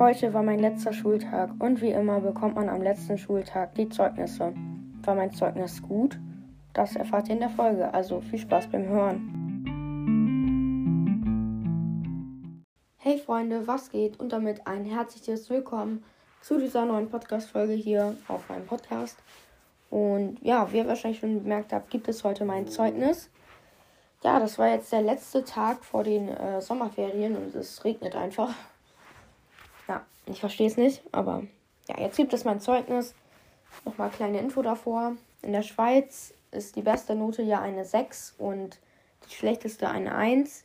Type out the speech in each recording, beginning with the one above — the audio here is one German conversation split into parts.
Heute war mein letzter Schultag und wie immer bekommt man am letzten Schultag die Zeugnisse. War mein Zeugnis gut? Das erfahrt ihr in der Folge, also viel Spaß beim Hören. Hey Freunde, was geht? Und damit ein herzliches Willkommen zu dieser neuen Podcast-Folge hier auf meinem Podcast. Und ja, wie ihr wahrscheinlich schon bemerkt habt, gibt es heute mein Zeugnis. Ja, das war jetzt der letzte Tag vor den äh, Sommerferien und es regnet einfach. Ja, ich verstehe es nicht, aber ja, jetzt gibt es mein Zeugnis. Nochmal kleine Info davor. In der Schweiz ist die beste Note ja eine 6 und die schlechteste eine 1.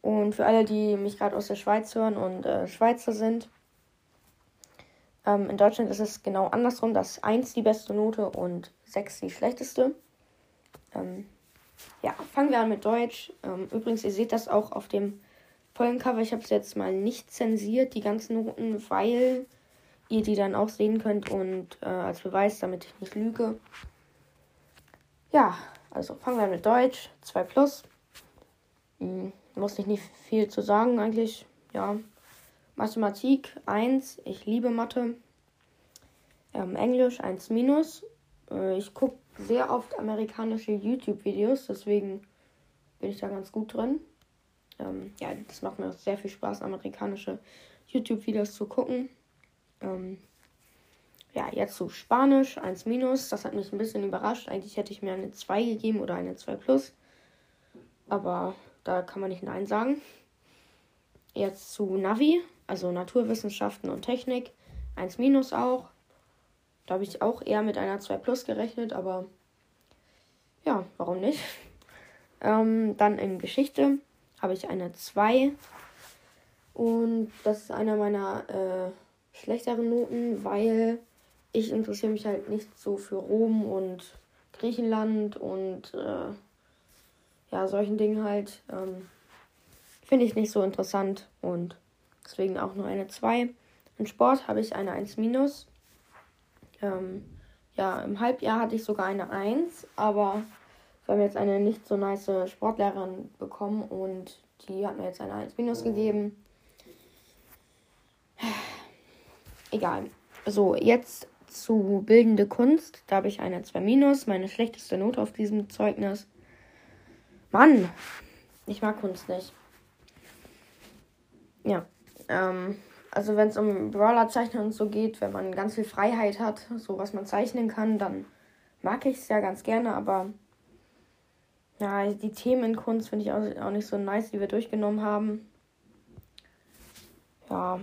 Und für alle, die mich gerade aus der Schweiz hören und äh, Schweizer sind, ähm, in Deutschland ist es genau andersrum, dass 1 die beste Note und 6 die schlechteste. Ähm, ja, fangen wir an mit Deutsch. Ähm, übrigens, ihr seht das auch auf dem Folgencover. Ich habe es jetzt mal nicht zensiert, die ganzen Noten, weil ihr die dann auch sehen könnt und äh, als Beweis, damit ich nicht lüge. Ja, also fangen wir mit Deutsch. 2 plus. Hm, muss ich nicht viel zu sagen eigentlich. Ja. Mathematik 1. Ich liebe Mathe. Ähm, Englisch 1 minus. Äh, ich gucke sehr oft amerikanische YouTube-Videos, deswegen bin ich da ganz gut drin. Ähm, ja, das macht mir auch sehr viel Spaß, amerikanische YouTube-Videos zu gucken. Ähm, ja, jetzt zu Spanisch, 1 minus. Das hat mich ein bisschen überrascht. Eigentlich hätte ich mir eine 2 gegeben oder eine 2 plus. Aber da kann man nicht Nein sagen. Jetzt zu Navi, also Naturwissenschaften und Technik. 1 minus auch. Da habe ich auch eher mit einer 2 plus gerechnet, aber ja, warum nicht? Ähm, dann in Geschichte habe ich eine 2. Und das ist einer meiner äh, schlechteren Noten, weil ich interessiere mich halt nicht so für Rom und Griechenland und äh, ja, solchen Dingen halt. Ähm, Finde ich nicht so interessant und deswegen auch nur eine 2. In Sport habe ich eine 1 minus. Ähm, ja, im Halbjahr hatte ich sogar eine 1, aber wir haben jetzt eine nicht so nice Sportlehrerin bekommen und die hat mir jetzt eine 1 minus gegeben. Egal. So, jetzt zu bildende Kunst. Da habe ich eine 2 minus, meine schlechteste Note auf diesem Zeugnis. Mann, ich mag Kunst nicht. Ja, ähm, also wenn es um Brawler-Zeichnen und so geht, wenn man ganz viel Freiheit hat, so was man zeichnen kann, dann mag ich es ja ganz gerne, aber ja, die Themen in Kunst finde ich auch, auch nicht so nice, die wir durchgenommen haben. Ja,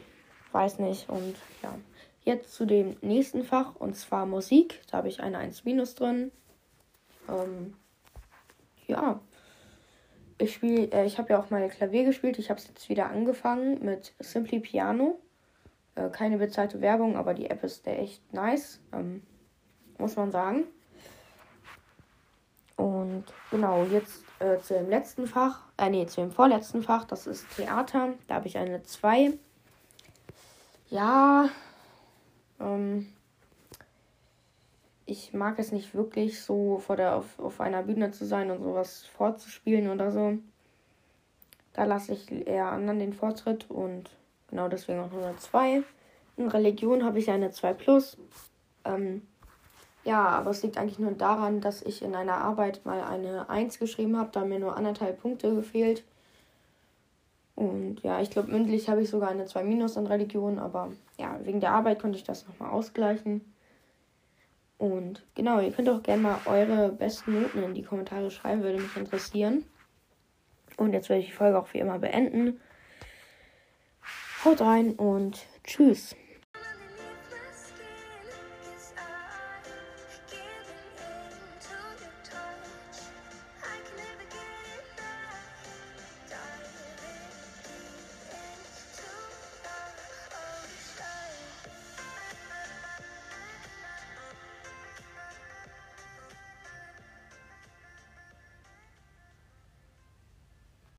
weiß nicht. Und ja, jetzt zu dem nächsten Fach und zwar Musik. Da habe ich eine 1 minus drin. Ähm, ja, ich spiele, äh, ich habe ja auch mal Klavier gespielt. Ich habe es jetzt wieder angefangen mit Simply Piano. Äh, keine bezahlte Werbung, aber die App ist echt nice, ähm, muss man sagen. Und genau, jetzt äh, zu dem letzten Fach, äh, nee, zu dem vorletzten Fach, das ist Theater. Da habe ich eine 2. Ja, ähm, ich mag es nicht wirklich so vor der auf, auf einer Bühne zu sein und sowas vorzuspielen oder so. Da lasse ich eher anderen den Vortritt und genau deswegen auch nur eine 2. In Religion habe ich eine 2 plus. Ähm, ja, aber es liegt eigentlich nur daran, dass ich in einer Arbeit mal eine 1 geschrieben habe, da mir nur anderthalb Punkte gefehlt. Und ja, ich glaube, mündlich habe ich sogar eine 2 minus in Religion, aber ja, wegen der Arbeit konnte ich das nochmal ausgleichen. Und genau, ihr könnt auch gerne mal eure besten Noten in die Kommentare schreiben, würde mich interessieren. Und jetzt werde ich die Folge auch wie immer beenden. Haut rein und tschüss.